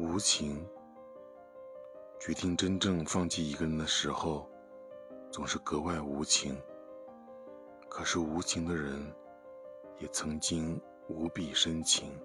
无情。决定真正放弃一个人的时候总是格外无情。可是无情的人也曾经无比深情。